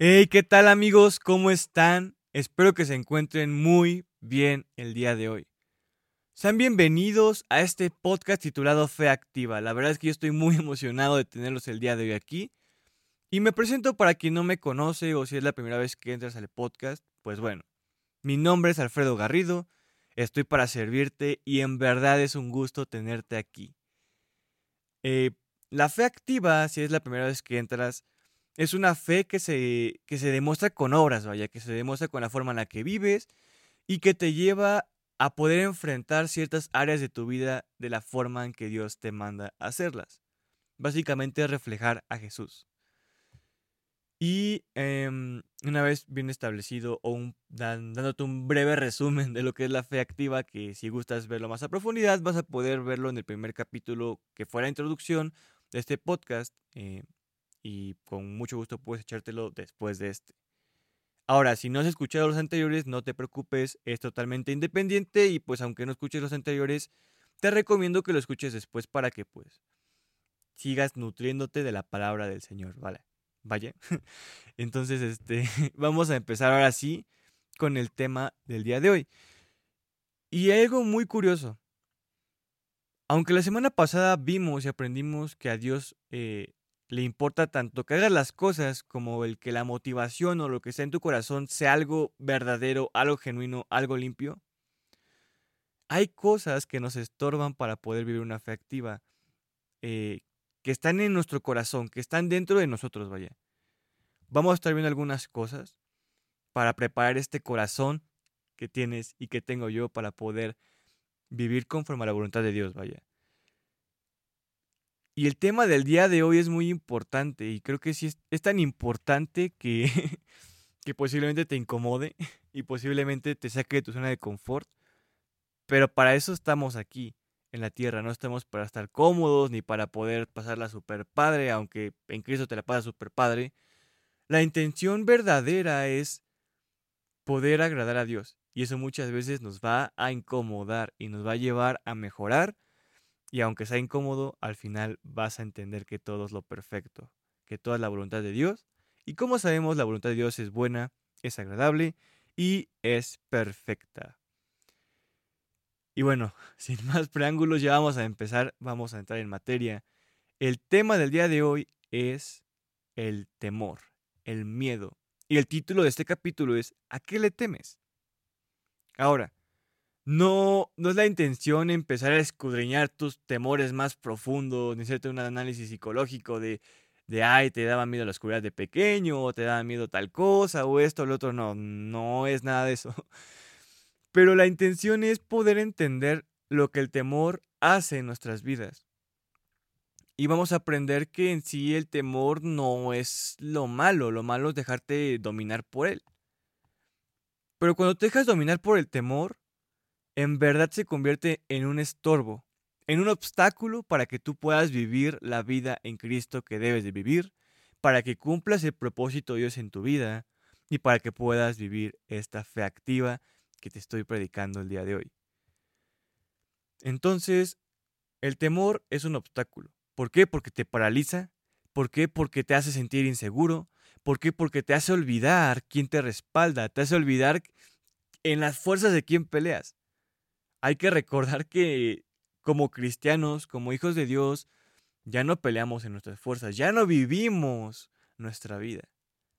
Hey, ¿qué tal amigos? ¿Cómo están? Espero que se encuentren muy bien el día de hoy. Sean bienvenidos a este podcast titulado Fe Activa. La verdad es que yo estoy muy emocionado de tenerlos el día de hoy aquí. Y me presento para quien no me conoce o si es la primera vez que entras al podcast, pues bueno, mi nombre es Alfredo Garrido, estoy para servirte y en verdad es un gusto tenerte aquí. Eh, la fe activa, si es la primera vez que entras, es una fe que se, que se demuestra con obras, vaya, que se demuestra con la forma en la que vives y que te lleva a poder enfrentar ciertas áreas de tu vida de la forma en que Dios te manda hacerlas. Básicamente reflejar a Jesús. Y em, una vez bien establecido o un, dándote un breve resumen de lo que es la fe activa, que si gustas verlo más a profundidad, vas a poder verlo en el primer capítulo que fue la introducción de este podcast. Eh, y con mucho gusto puedes echártelo después de este. Ahora, si no has escuchado los anteriores, no te preocupes, es totalmente independiente y pues aunque no escuches los anteriores, te recomiendo que lo escuches después para que pues sigas nutriéndote de la palabra del Señor, ¿vale? Vaya. Entonces, este, vamos a empezar ahora sí con el tema del día de hoy. Y algo muy curioso. Aunque la semana pasada vimos y aprendimos que a Dios eh, le importa tanto que hagas las cosas como el que la motivación o lo que sea en tu corazón sea algo verdadero, algo genuino, algo limpio. Hay cosas que nos estorban para poder vivir una fe activa, eh, que están en nuestro corazón, que están dentro de nosotros, vaya. Vamos a estar viendo algunas cosas para preparar este corazón que tienes y que tengo yo para poder vivir conforme a la voluntad de Dios, vaya. Y el tema del día de hoy es muy importante y creo que sí es, tan importante que, que posiblemente te incomode y posiblemente te saque de tu zona de confort. Pero para eso estamos aquí en la tierra, no estamos para estar cómodos ni para poder pasarla super padre, aunque en Cristo te la pasa super padre. La intención verdadera es poder agradar a Dios y eso muchas veces nos va a incomodar y nos va a llevar a mejorar y aunque sea incómodo, al final vas a entender que todo es lo perfecto, que toda es la voluntad de Dios. Y como sabemos, la voluntad de Dios es buena, es agradable y es perfecta. Y bueno, sin más preámbulos, ya vamos a empezar, vamos a entrar en materia. El tema del día de hoy es el temor, el miedo. Y el título de este capítulo es ¿A qué le temes? Ahora, no, no es la intención empezar a escudriñar tus temores más profundos, ni hacerte un análisis psicológico de, de, ay, te daba miedo la oscuridad de pequeño, o te daba miedo tal cosa, o esto, o lo otro. No, no es nada de eso. Pero la intención es poder entender lo que el temor hace en nuestras vidas. Y vamos a aprender que en sí el temor no es lo malo, lo malo es dejarte dominar por él. Pero cuando te dejas dominar por el temor, en verdad se convierte en un estorbo, en un obstáculo para que tú puedas vivir la vida en Cristo que debes de vivir, para que cumplas el propósito de Dios en tu vida y para que puedas vivir esta fe activa que te estoy predicando el día de hoy. Entonces, el temor es un obstáculo. ¿Por qué? Porque te paraliza. ¿Por qué? Porque te hace sentir inseguro. ¿Por qué? Porque te hace olvidar quién te respalda. Te hace olvidar en las fuerzas de quién peleas hay que recordar que como cristianos, como hijos de Dios, ya no peleamos en nuestras fuerzas, ya no vivimos nuestra vida.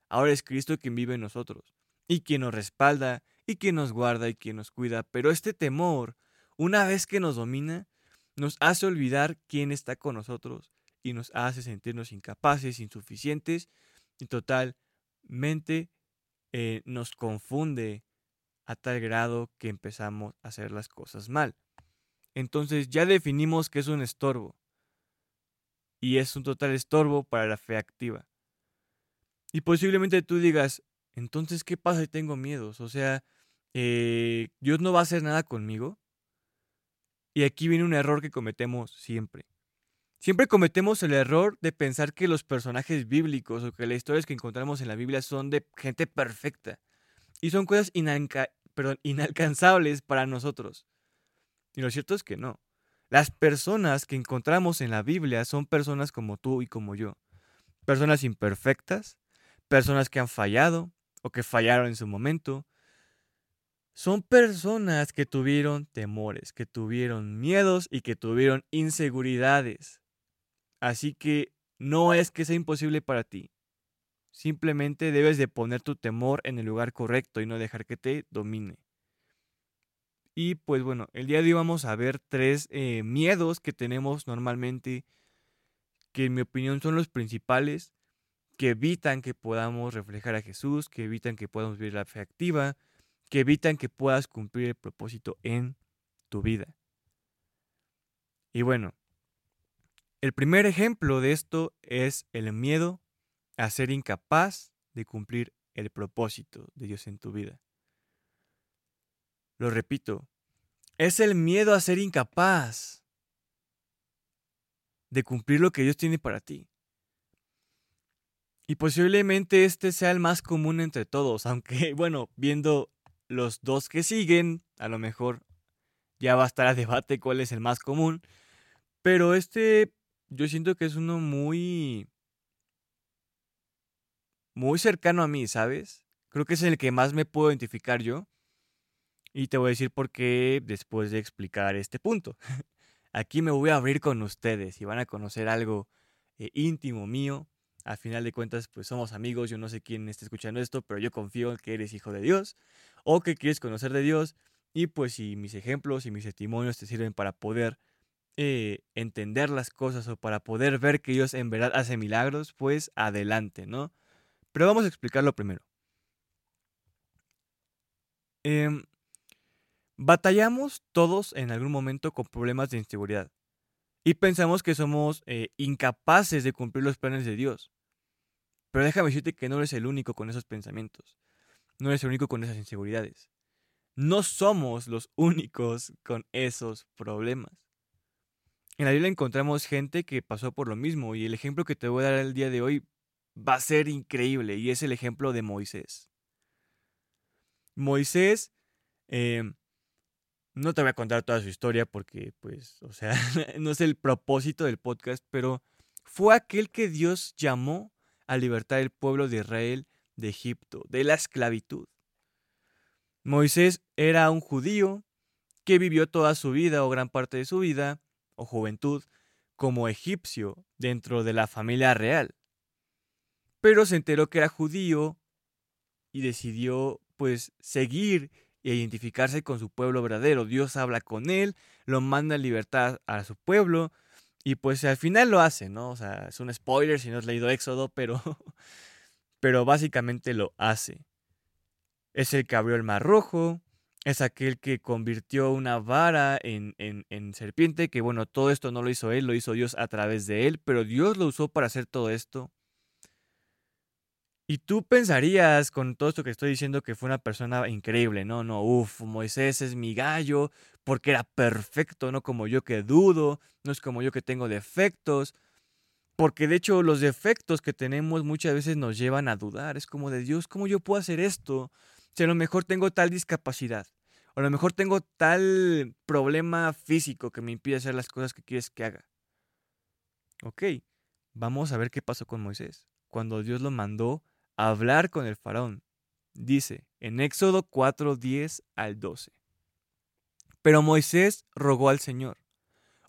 Ahora es Cristo quien vive en nosotros, y quien nos respalda, y quien nos guarda, y quien nos cuida. Pero este temor, una vez que nos domina, nos hace olvidar quién está con nosotros y nos hace sentirnos incapaces, insuficientes, y totalmente eh, nos confunde a tal grado que empezamos a hacer las cosas mal. Entonces ya definimos que es un estorbo. Y es un total estorbo para la fe activa. Y posiblemente tú digas, entonces, ¿qué pasa si tengo miedos? O sea, eh, ¿Dios no va a hacer nada conmigo? Y aquí viene un error que cometemos siempre. Siempre cometemos el error de pensar que los personajes bíblicos o que las historias que encontramos en la Biblia son de gente perfecta. Y son cosas perdón, inalcanzables para nosotros. Y lo cierto es que no. Las personas que encontramos en la Biblia son personas como tú y como yo. Personas imperfectas, personas que han fallado o que fallaron en su momento. Son personas que tuvieron temores, que tuvieron miedos y que tuvieron inseguridades. Así que no es que sea imposible para ti. Simplemente debes de poner tu temor en el lugar correcto y no dejar que te domine. Y pues bueno, el día de hoy vamos a ver tres eh, miedos que tenemos normalmente, que en mi opinión son los principales, que evitan que podamos reflejar a Jesús, que evitan que podamos vivir la fe activa, que evitan que puedas cumplir el propósito en tu vida. Y bueno, el primer ejemplo de esto es el miedo a ser incapaz de cumplir el propósito de Dios en tu vida. Lo repito, es el miedo a ser incapaz de cumplir lo que Dios tiene para ti. Y posiblemente este sea el más común entre todos, aunque bueno, viendo los dos que siguen, a lo mejor ya va a estar a debate cuál es el más común. Pero este yo siento que es uno muy... muy cercano a mí, ¿sabes? Creo que es el que más me puedo identificar yo. Y te voy a decir por qué después de explicar este punto. Aquí me voy a abrir con ustedes y van a conocer algo eh, íntimo mío. A final de cuentas, pues somos amigos. Yo no sé quién está escuchando esto, pero yo confío en que eres hijo de Dios o que quieres conocer de Dios. Y pues si mis ejemplos y mis testimonios te sirven para poder eh, entender las cosas o para poder ver que Dios en verdad hace milagros, pues adelante, ¿no? Pero vamos a explicarlo primero. Em, batallamos todos en algún momento con problemas de inseguridad y pensamos que somos eh, incapaces de cumplir los planes de Dios. Pero déjame decirte que no eres el único con esos pensamientos, no eres el único con esas inseguridades. No somos los únicos con esos problemas. En la Biblia encontramos gente que pasó por lo mismo y el ejemplo que te voy a dar el día de hoy va a ser increíble y es el ejemplo de Moisés. Moisés, em, no te voy a contar toda su historia porque, pues, o sea, no es el propósito del podcast, pero fue aquel que Dios llamó a libertar el pueblo de Israel de Egipto, de la esclavitud. Moisés era un judío que vivió toda su vida o gran parte de su vida o juventud como egipcio dentro de la familia real. Pero se enteró que era judío y decidió pues seguir e identificarse con su pueblo verdadero. Dios habla con él, lo manda en libertad a su pueblo y pues al final lo hace, ¿no? O sea, es un spoiler si no has leído Éxodo, pero, pero básicamente lo hace. Es el que abrió el mar rojo, es aquel que convirtió una vara en, en, serpiente, que bueno, todo esto no lo hizo él, lo hizo Dios a través de él, pero Dios lo usó para hacer todo esto. Y tú pensarías con todo esto que estoy diciendo que fue una persona increíble, no, no, uff, Moisés es mi gallo, porque era perfecto, no como yo que dudo, no es como yo que tengo defectos, porque de hecho los defectos que tenemos muchas veces nos llevan a dudar, es como de Dios, ¿cómo yo puedo hacer esto? Si a lo mejor tengo tal discapacidad, o a lo mejor tengo tal problema físico que me impide hacer las cosas que quieres que haga. Ok, vamos a ver qué pasó con Moisés. Cuando Dios lo mandó hablar con el faraón, dice en Éxodo 4, 10 al 12. Pero Moisés rogó al Señor,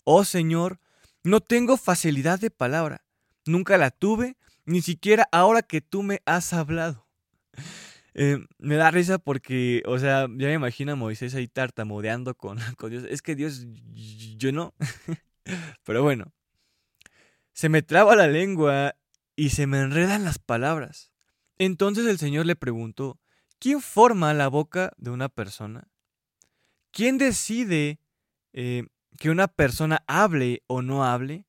oh Señor, no tengo facilidad de palabra, nunca la tuve, ni siquiera ahora que tú me has hablado. Eh, me da risa porque, o sea, ya me imagino a Moisés ahí tartamudeando con, con Dios. Es que Dios, yo no. Pero bueno, se me traba la lengua y se me enredan las palabras. Entonces el Señor le preguntó, ¿quién forma la boca de una persona? ¿Quién decide eh, que una persona hable o no hable?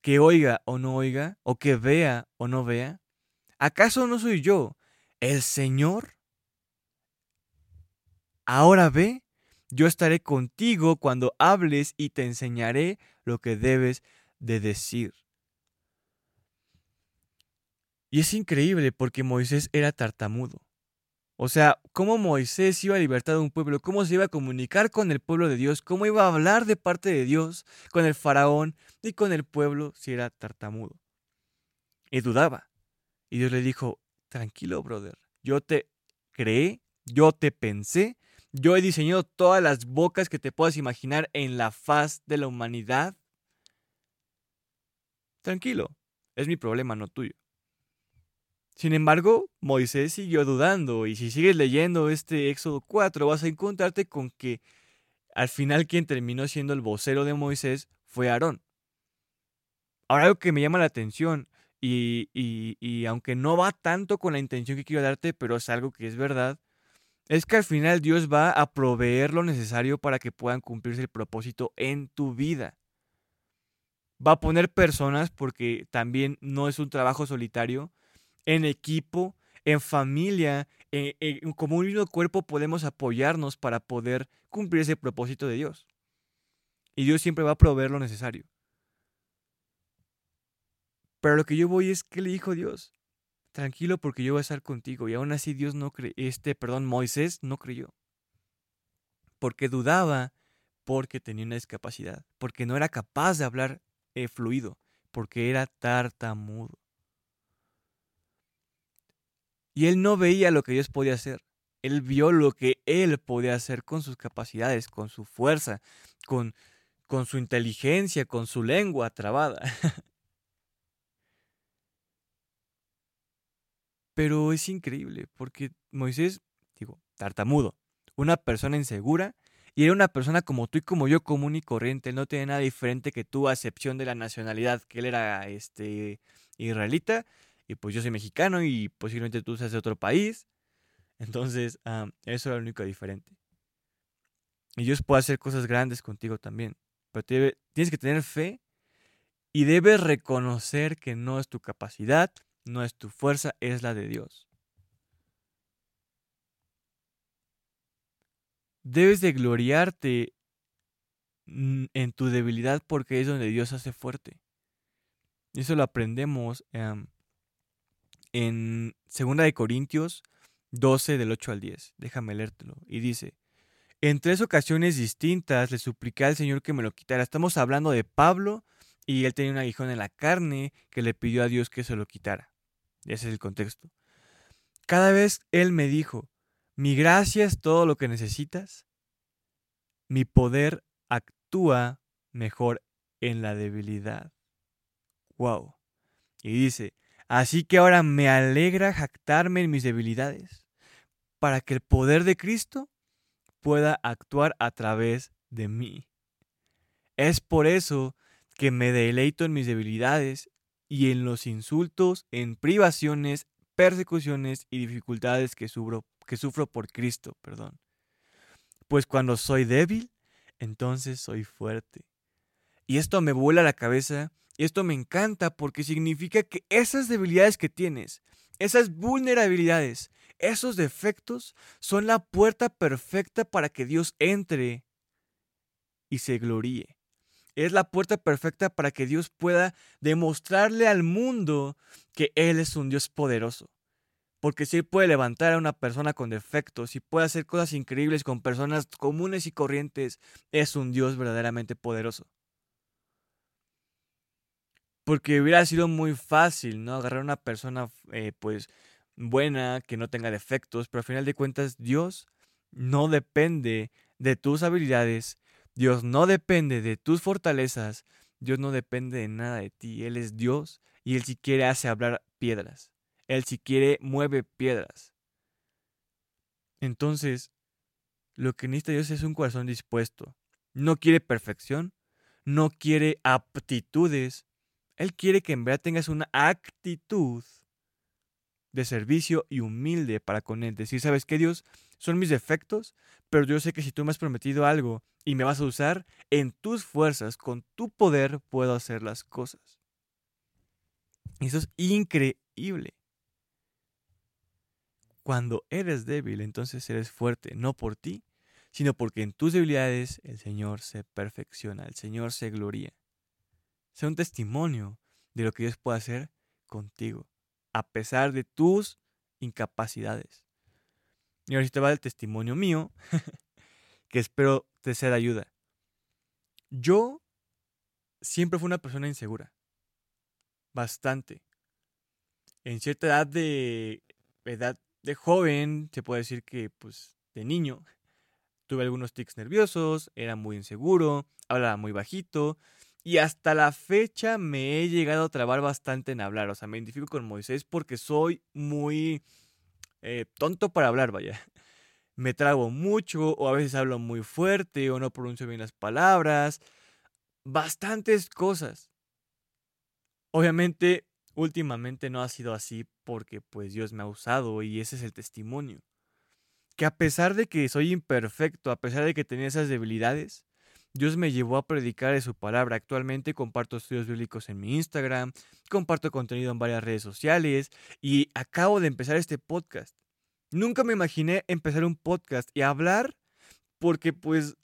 ¿Que oiga o no oiga? ¿O que vea o no vea? ¿Acaso no soy yo? el Señor, ahora ve, yo estaré contigo cuando hables y te enseñaré lo que debes de decir. Y es increíble porque Moisés era tartamudo. O sea, cómo Moisés iba a libertar a un pueblo, cómo se iba a comunicar con el pueblo de Dios, cómo iba a hablar de parte de Dios con el faraón y con el pueblo si era tartamudo. Y dudaba. Y Dios le dijo, tranquilo, brother. Yo te creé, yo te pensé, yo he diseñado todas las bocas que te puedas imaginar en la faz de la humanidad. Tranquilo, es mi problema, no tuyo. Sin embargo, Moisés siguió dudando y si sigues leyendo este Éxodo 4 vas a encontrarte con que al final quien terminó siendo el vocero de Moisés fue Aarón. Ahora algo que me llama la atención y, y, aunque no va tanto con la intención que quiero darte, pero es algo que es verdad, es que al final Dios va a proveer lo necesario para que puedan cumplirse el propósito en tu vida. Va a poner personas porque también no es un trabajo solitario, en equipo, en familia, como un mismo cuerpo podemos apoyarnos para poder cumplir ese propósito de Dios. Y Dios siempre va a proveer lo necesario. Pero lo que yo voy es que le dijo Dios, tranquilo porque yo voy a estar contigo. Y aún así Dios no creyó, este, perdón, Moisés no creyó. Porque dudaba, porque tenía una discapacidad, porque no era capaz de hablar eh, fluido, porque era tartamudo. Y él no veía lo que Dios podía hacer. Él vio lo que él podía hacer con sus capacidades, con su fuerza, con, con su inteligencia, con su lengua trabada. Pero es increíble, porque Moisés, digo, tartamudo, una persona insegura, y era una persona como tú y como yo, común y corriente, no tiene nada diferente que tú, a excepción de la nacionalidad, que él era este, israelita, y pues yo soy mexicano y posiblemente tú seas de otro país. Entonces, eso era lo único diferente. Y Dios puede hacer cosas grandes contigo también. Pero tienes que tener fe y debes reconocer que no es tu capacidad, no es tu fuerza, es la de Dios. Debes de gloriarte en tu debilidad porque es donde Dios hace fuerte. Y eso lo aprendemos en 2 de Corintios 12 del 8 al 10. Déjame leértelo. Y dice, en tres ocasiones distintas le supliqué al Señor que me lo quitara. Estamos hablando de Pablo y él tenía un aguijón en la carne que le pidió a Dios que se lo quitara. Ese es el contexto. Cada vez él me dijo, mi gracia es todo lo que necesitas. Mi poder actúa mejor en la debilidad. Wow. Y dice, Así que ahora me alegra jactarme en mis debilidades, para que el poder de Cristo pueda actuar a través de mí. Es por eso que me deleito en mis debilidades y en los insultos, en privaciones, persecuciones y dificultades que sufro, que sufro por Cristo, perdón. Pues cuando soy débil, entonces soy fuerte. Y esto me vuela la cabeza y esto me encanta porque significa que esas debilidades que tienes, esas vulnerabilidades, esos defectos son la puerta perfecta para que Dios entre y se gloríe. Es la puerta perfecta para que Dios pueda demostrarle al mundo que Él es un Dios poderoso. Porque si Él puede levantar a una persona con defectos y puede hacer cosas increíbles con personas comunes y corrientes, es un Dios verdaderamente poderoso. Porque hubiera sido muy fácil, ¿no? Agarrar a una persona, eh, pues, buena, que no tenga defectos, pero al final de cuentas, Dios no depende de tus habilidades, Dios no depende de tus fortalezas, Dios no depende de nada de ti. Él es Dios y Él si quiere hace hablar piedras. Él si quiere mueve piedras. Entonces, lo que necesita Dios es un corazón dispuesto. No quiere perfección, no quiere aptitudes, él quiere que en verdad tengas una actitud de servicio y humilde para con Él. Decir, ¿sabes qué, Dios? Son mis defectos, pero yo sé que si tú me has prometido algo y me vas a usar, en tus fuerzas, con tu poder, puedo hacer las cosas. Eso es increíble. Cuando eres débil, entonces eres fuerte, no por ti, sino porque en tus debilidades el Señor se perfecciona, el Señor se gloria sea un testimonio de lo que Dios puede hacer contigo, a pesar de tus incapacidades. Y ahora te va el testimonio mío, que espero te sea de ayuda. Yo siempre fui una persona insegura. Bastante. En cierta edad de edad de joven, se puede decir que pues de niño, tuve algunos tics nerviosos, era muy inseguro, hablaba muy bajito y hasta la fecha me he llegado a trabar bastante en hablar. O sea, me identifico con Moisés porque soy muy eh, tonto para hablar, vaya. Me trago mucho o a veces hablo muy fuerte o no pronuncio bien las palabras. Bastantes cosas. Obviamente, últimamente no ha sido así porque pues Dios me ha usado y ese es el testimonio. Que a pesar de que soy imperfecto, a pesar de que tenía esas debilidades, Dios me llevó a predicar de su palabra. Actualmente comparto estudios bíblicos en mi Instagram, comparto contenido en varias redes sociales y acabo de empezar este podcast. Nunca me imaginé empezar un podcast y hablar porque pues,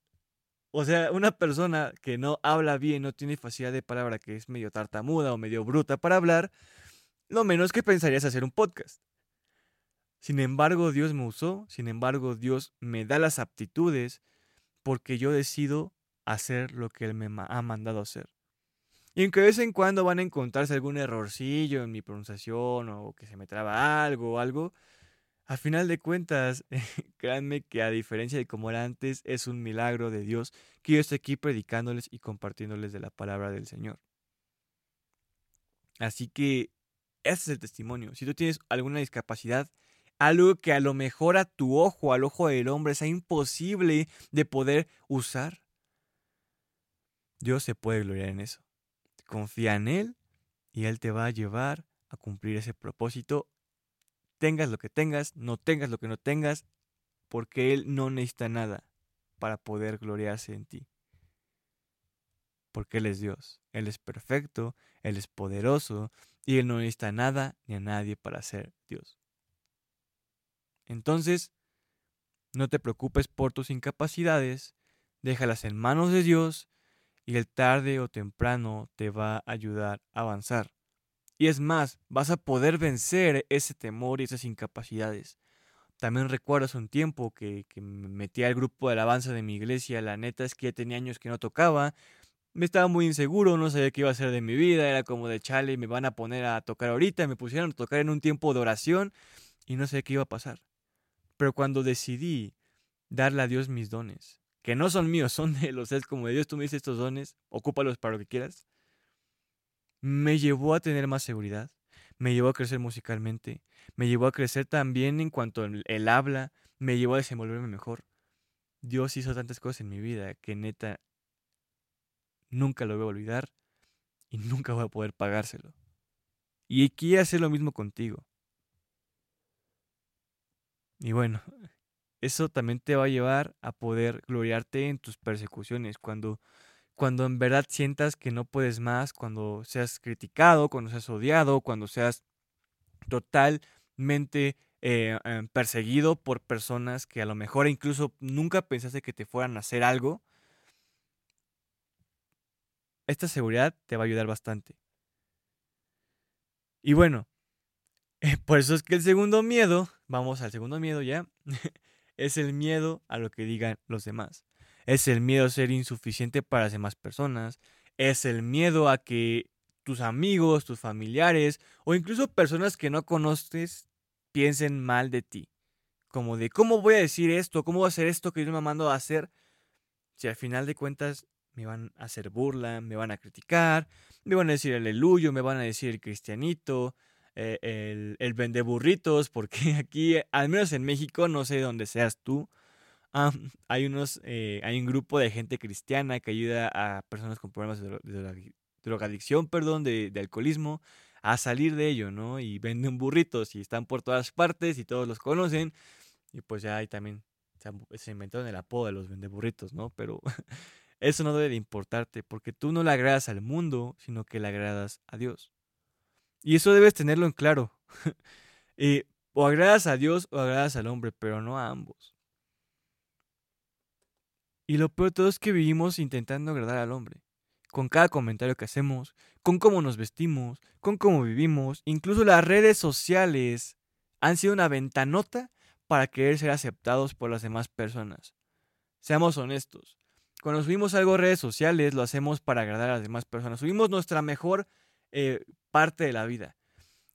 o sea, una persona que no habla bien, no tiene facilidad de palabra, que es medio tartamuda o medio bruta para hablar, lo menos que pensaría es hacer un podcast. Sin embargo, Dios me usó, sin embargo, Dios me da las aptitudes porque yo decido hacer lo que Él me ha mandado hacer. Y aunque de vez en cuando van a encontrarse algún errorcillo en mi pronunciación o que se me traba algo o algo, a final de cuentas, créanme que a diferencia de como era antes, es un milagro de Dios que yo esté aquí predicándoles y compartiéndoles de la palabra del Señor. Así que ese es el testimonio. Si tú tienes alguna discapacidad, algo que a lo mejor a tu ojo, al ojo del hombre, sea imposible de poder usar, Dios se puede gloriar en eso. Confía en Él y Él te va a llevar a cumplir ese propósito. Tengas lo que tengas, no tengas lo que no tengas, porque Él no necesita nada para poder gloriarse en ti. Porque Él es Dios, Él es perfecto, Él es poderoso y Él no necesita nada ni a nadie para ser Dios. Entonces, no te preocupes por tus incapacidades, déjalas en manos de Dios y el tarde o temprano te va a ayudar a avanzar. Y es más, vas a poder vencer ese temor y esas incapacidades. También recuerdas un tiempo que, que me metí al grupo de alabanza de mi iglesia. La neta es que ya tenía años que no tocaba. Me estaba muy inseguro, no sabía qué iba a hacer de mi vida. Era como de chale, me van a poner a tocar ahorita. Me pusieron a tocar en un tiempo de oración y no sé qué iba a pasar. Pero cuando decidí darle a Dios mis dones, que no son míos, son de los es como de Dios, tú me dices estos dones, ocúpalos para lo que quieras, me llevó a tener más seguridad, me llevó a crecer musicalmente, me llevó a crecer también en cuanto el habla, me llevó a desenvolverme mejor. Dios hizo tantas cosas en mi vida que neta nunca lo voy a olvidar y nunca voy a poder pagárselo. Y quiere hacer lo mismo contigo. Y bueno, eso también te va a llevar a poder gloriarte en tus persecuciones, cuando, cuando en verdad sientas que no puedes más, cuando seas criticado, cuando seas odiado, cuando seas totalmente eh, em, perseguido por personas que a lo mejor incluso nunca pensaste que te fueran a hacer algo, esta seguridad te va a ayudar bastante. Y bueno, por eso es que el segundo miedo, vamos al segundo miedo ya, es el miedo a lo que digan los demás. Es el miedo a ser insuficiente para las demás personas. Es el miedo a que tus amigos, tus familiares o incluso personas que no conoces piensen mal de ti. Como de, ¿cómo voy a decir esto? ¿Cómo voy a hacer esto que yo me mando a hacer? Si al final de cuentas me van a hacer burla, me van a criticar, me van a decir aleluyo, me van a decir el cristianito, eh, el, el vende burritos, porque aquí, al menos en México, no sé dónde seas tú, hay, unos, eh, hay un grupo de gente cristiana que ayuda a personas con problemas de, drogadicción, perdón, de, alcoholismo, a salir de ello, ¿no? Y venden burritos y están por todas partes y todos los conocen. Y pues ya hay también, se, inventaron el apodo de los vendeburritos, ¿no? Pero eso no debe de importarte porque tú no le agradas al mundo, sino que le agradas a Dios. Y eso debes tenerlo en claro. Eh, o agradas a Dios o agradas al hombre, pero no a ambos. Y lo peor de todo es que vivimos intentando agradar al hombre. Con cada comentario que hacemos, con cómo nos vestimos, con cómo vivimos, incluso las redes sociales han sido una ventanota para querer ser aceptados por las demás personas. Seamos honestos. Cuando subimos algo a redes sociales, lo hacemos para agradar a las demás personas. Subimos nuestra mejor eh, parte de la vida.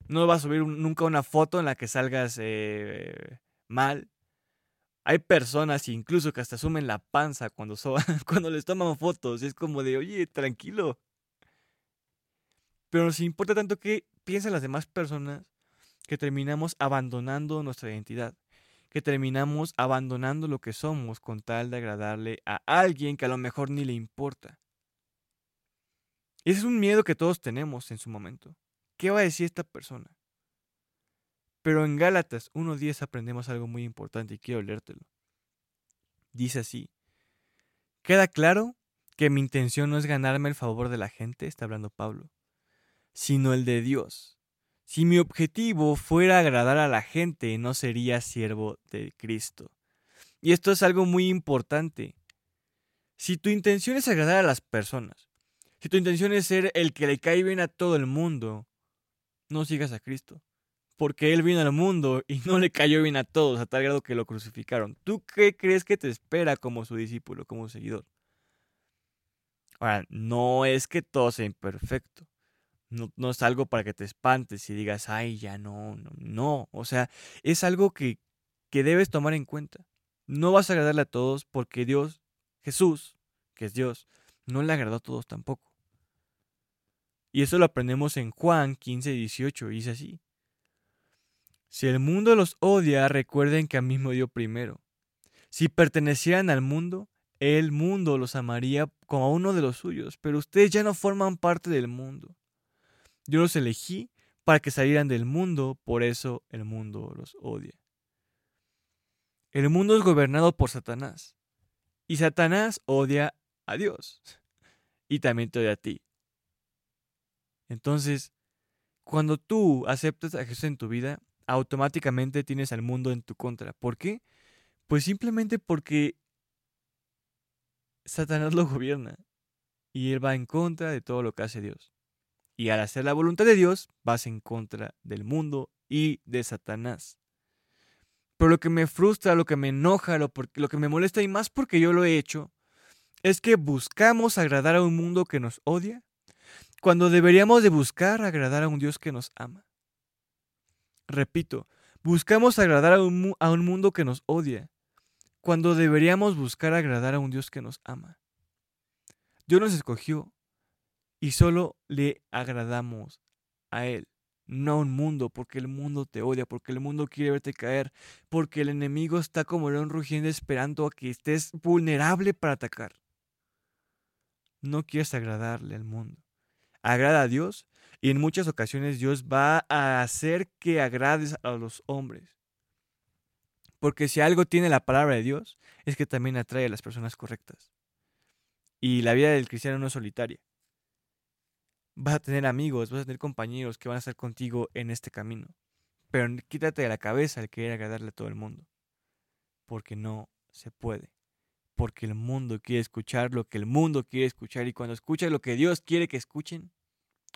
No vas a subir nunca una foto en la que salgas eh, mal. Hay personas incluso que hasta sumen la panza cuando, cuando les toman fotos. Es como de, oye, tranquilo. Pero nos importa tanto que piensan las demás personas que terminamos abandonando nuestra identidad. Que terminamos abandonando lo que somos con tal de agradarle a alguien que a lo mejor ni le importa. Ese es un miedo que todos tenemos en su momento. ¿Qué va a decir esta persona? Pero en Gálatas 1.10 aprendemos algo muy importante y quiero leértelo. Dice así, queda claro que mi intención no es ganarme el favor de la gente, está hablando Pablo, sino el de Dios. Si mi objetivo fuera agradar a la gente, no sería siervo de Cristo. Y esto es algo muy importante. Si tu intención es agradar a las personas, si tu intención es ser el que le cae bien a todo el mundo, no sigas a Cristo porque él vino al mundo y no le cayó bien a todos a tal grado que lo crucificaron. ¿Tú qué crees que te espera como su discípulo, como seguidor? Ahora, no es que todo sea imperfecto. No, es algo para que te espantes y digas, ay, ya no, no, no. O sea, es algo que, que debes tomar en cuenta. No vas a agradarle a todos porque Dios, Jesús, que es Dios, no le agradó a todos tampoco. Y eso lo aprendemos en Juan 15, 18, y dice así. Si el mundo los odia, recuerden que a mí me dio primero. Si pertenecieran al mundo, el mundo los amaría como a uno de los suyos, pero ustedes ya no forman parte del mundo. Yo los elegí para que salieran del mundo, por eso el mundo los odia. El mundo es gobernado por Satanás, y Satanás odia a Dios, y también te odia a ti. Entonces, cuando tú aceptas a Jesús en tu vida, automáticamente tienes al mundo en tu contra. ¿Por qué? Pues simplemente porque Satanás lo gobierna y él va en contra de todo lo que hace Dios. Y al hacer la voluntad de Dios, vas en contra del mundo y de Satanás. Pero lo que me frustra, lo que me enoja, lo, lo que me molesta y más porque yo lo he hecho, es que buscamos agradar a un mundo que nos odia, cuando deberíamos de buscar agradar a un Dios que nos ama. Repito, buscamos agradar a un, a un mundo que nos odia, cuando deberíamos buscar agradar a un Dios que nos ama. Dios nos escogió y solo le agradamos a Él, no a un mundo, porque el mundo te odia, porque el mundo quiere verte caer, porque el enemigo está como león rugiendo esperando a que estés vulnerable para atacar. No quieres agradarle al mundo. Agrada a Dios y en muchas ocasiones Dios va a hacer que agrades a los hombres. Porque si algo tiene la palabra de Dios, es que también atrae a las personas correctas. Y la vida del cristiano no es solitaria. Vas a tener amigos, vas a tener compañeros que van a estar contigo en este camino. Pero quítate de la cabeza el querer agradarle a todo el mundo. Porque no se puede. Porque el mundo quiere escuchar lo que el mundo quiere escuchar. Y cuando escucha lo que Dios quiere que escuchen,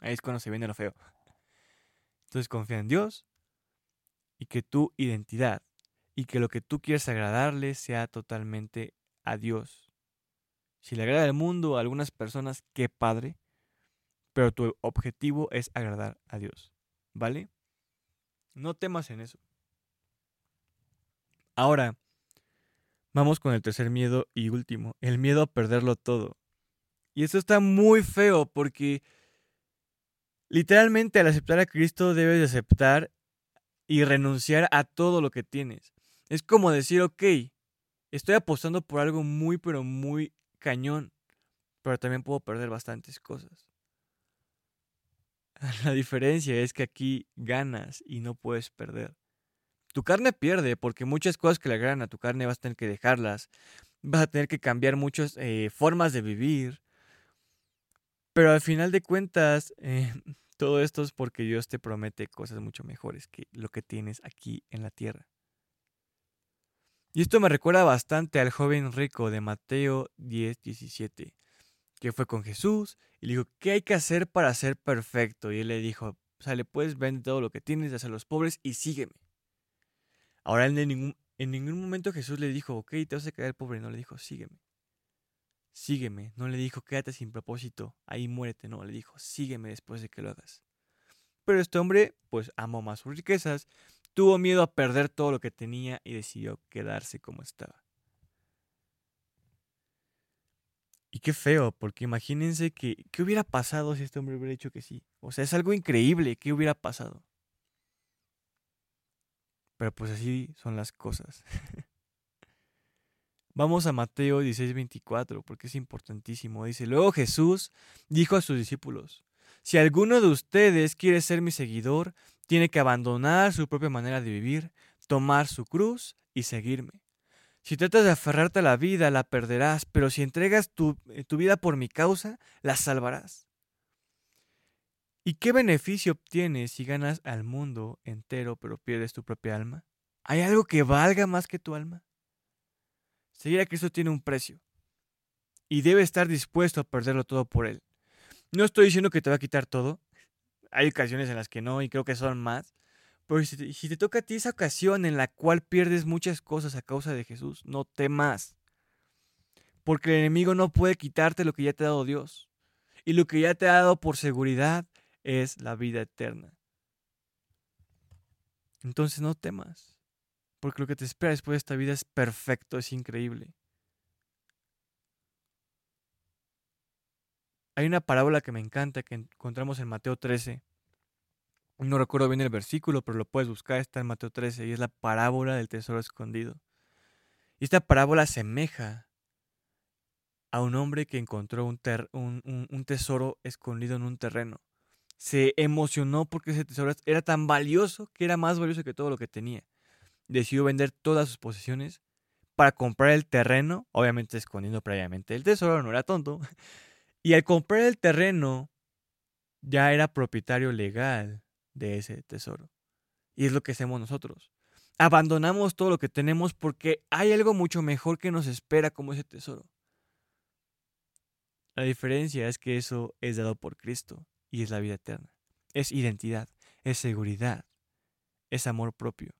Ahí es cuando se viene lo feo. Entonces confía en Dios y que tu identidad y que lo que tú quieres agradarle sea totalmente a Dios. Si le agrada al mundo a algunas personas, qué padre, pero tu objetivo es agradar a Dios. ¿Vale? No temas en eso. Ahora, vamos con el tercer miedo y último, el miedo a perderlo todo. Y esto está muy feo porque Literalmente al aceptar a Cristo debes de aceptar y renunciar a todo lo que tienes. Es como decir, ok, estoy apostando por algo muy, pero muy cañón, pero también puedo perder bastantes cosas. La diferencia es que aquí ganas y no puedes perder. Tu carne pierde porque muchas cosas que le agradan a tu carne vas a tener que dejarlas. Vas a tener que cambiar muchas eh, formas de vivir. Pero al final de cuentas, eh, todo esto es porque Dios te promete cosas mucho mejores que lo que tienes aquí en la tierra. Y esto me recuerda bastante al joven rico de Mateo 10, 17, que fue con Jesús y le dijo, ¿qué hay que hacer para ser perfecto? Y él le dijo, sale pues, vende todo lo que tienes, dáselo a los pobres y sígueme. Ahora en ningún, en ningún momento Jesús le dijo, ok, te vas a quedar pobre, no le dijo, sígueme sígueme. No le dijo, quédate sin propósito, ahí muérete. No, le dijo, sígueme después de que lo hagas. pero este hombre pues amó más sus riquezas, tuvo miedo a perder todo lo que tenía y decidió quedarse como estaba. Y qué feo, porque imagínense que, ¿qué hubiera pasado si este hombre hubiera dicho que sí? O sea, es algo increíble, ¿qué hubiera pasado? Pero pues así son las cosas. Vamos a Mateo 16:24, porque es importantísimo. Dice, luego Jesús dijo a sus discípulos, si alguno de ustedes quiere ser mi seguidor, tiene que abandonar su propia manera de vivir, tomar su cruz y seguirme. Si tratas de aferrarte a la vida, la perderás, pero si entregas tu, eh, tu, vida por mi causa, la salvarás. ¿Y qué beneficio obtienes si ganas al mundo entero pero pierdes tu propia alma? ¿Hay algo que valga más que tu alma? Seguir a Cristo tiene un precio y debe estar dispuesto a perderlo todo por Él. No estoy diciendo que te va a quitar todo. Hay ocasiones en las que no y creo que son más. Pero si te, si te toca a ti esa ocasión en la cual pierdes muchas cosas a causa de Jesús, no temas. Porque el enemigo no puede quitarte lo que ya te ha dado Dios. Y lo que ya te ha dado por seguridad es la vida eterna. Entonces no temas. Porque lo que te espera después de esta vida es perfecto, es increíble. Hay una parábola que me encanta que encontramos en Mateo 13. No recuerdo bien el versículo, pero lo puedes buscar, está en Mateo 13 y es la parábola del tesoro escondido. Y esta parábola asemeja a un hombre que encontró un, un, tesoro escondido en un terreno. Se emocionó porque ese tesoro era tan valioso que era más valioso que todo lo que tenía. Decidió vender todas sus posesiones para comprar el terreno, obviamente escondiendo previamente el tesoro, no era tonto. Y al comprar el terreno, ya era propietario legal de ese tesoro. Y es lo que hacemos nosotros. Abandonamos todo lo que tenemos porque hay algo mucho mejor que nos espera como ese tesoro. La diferencia es que eso es dado por Cristo y es la vida eterna. Es identidad, es seguridad, es amor propio.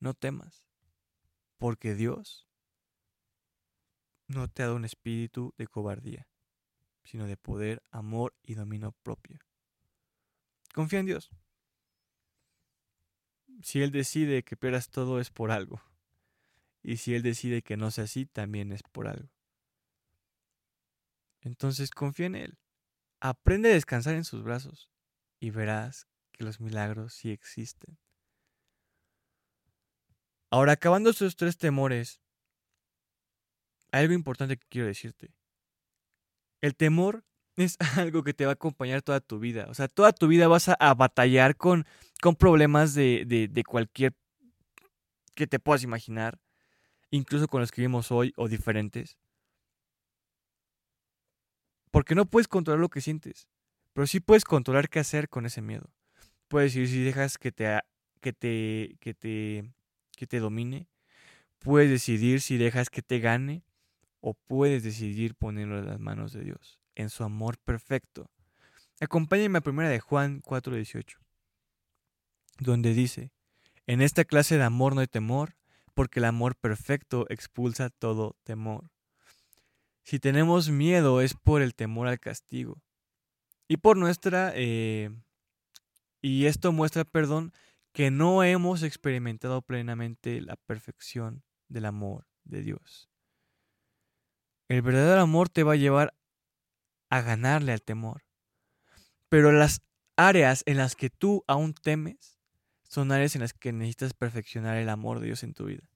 No temas, porque Dios no te ha dado un espíritu de cobardía sino de poder, amor y dominio propio. Confía en Dios. Si Él decide que pierdas todo es por algo. Y si Él decide que no sea así, también es por algo. Entonces confía en Él. Aprende a descansar en sus brazos y verás que los milagros sí existen. Ahora, acabando estos tres temores, hay algo importante que quiero decirte. El temor es algo que te va a acompañar toda tu vida. O sea, toda tu vida vas a, batallar con, con problemas de, de, cualquier que te puedas imaginar, incluso con los que vivimos hoy o diferentes. Porque no puedes controlar lo que sientes, pero sí puedes controlar qué hacer con ese miedo. Puedes decir si dejas que te, que te, que te, que te domine. Puedes decidir si dejas que te gane o puedes decidir ponerlo en las manos de Dios, en su amor perfecto. Acompáñenme a primera de Juan 4:18, donde dice, en esta clase de amor no hay temor, porque el amor perfecto expulsa todo temor. Si tenemos miedo es por el temor al castigo y por nuestra... Eh, y esto muestra, perdón, que no hemos experimentado plenamente la perfección del amor de Dios. El verdadero amor te va a llevar a ganarle al temor. Pero las áreas en las que tú aún temes son áreas en las que necesitas perfeccionar el amor de Dios en tu vida.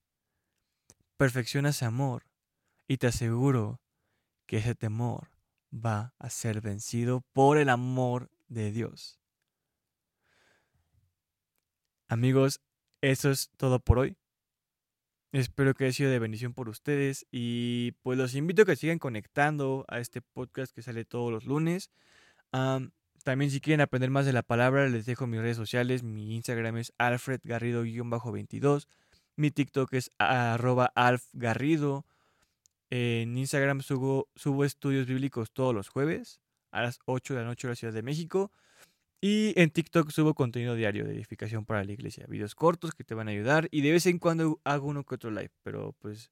Perfecciona ese amor y te aseguro que ese temor va a ser vencido por el amor de Dios. Amigos, eso es todo por hoy. Espero que haya sido de bendición por ustedes y pues los invito a que sigan conectando a este podcast que sale todos los lunes. también si quieren aprender más de la palabra les dejo mis redes sociales. Mi Instagram es alfredgarrido-22. Mi TikTok es arroba alfgarrido. En Instagram subo, subo estudios bíblicos todos los jueves a las 8 de la noche en la Ciudad de México. Y en TikTok subo contenido diario de edificación para la iglesia, videos cortos que te van a ayudar y de vez en cuando hago uno que otro live, pero pues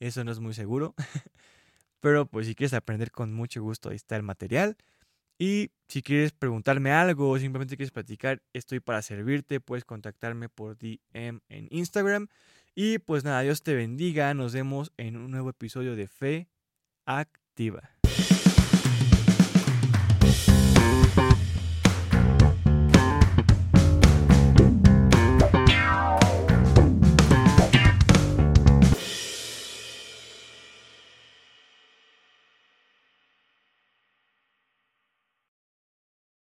eso no es muy seguro. pero pues si quieres aprender con mucho gusto, ahí está el material. Y si quieres preguntarme algo o simplemente quieres platicar, estoy para servirte. Puedes contactarme por DM en Instagram. Y pues nada, Dios te bendiga. Nos vemos en un nuevo episodio de Fe Activa.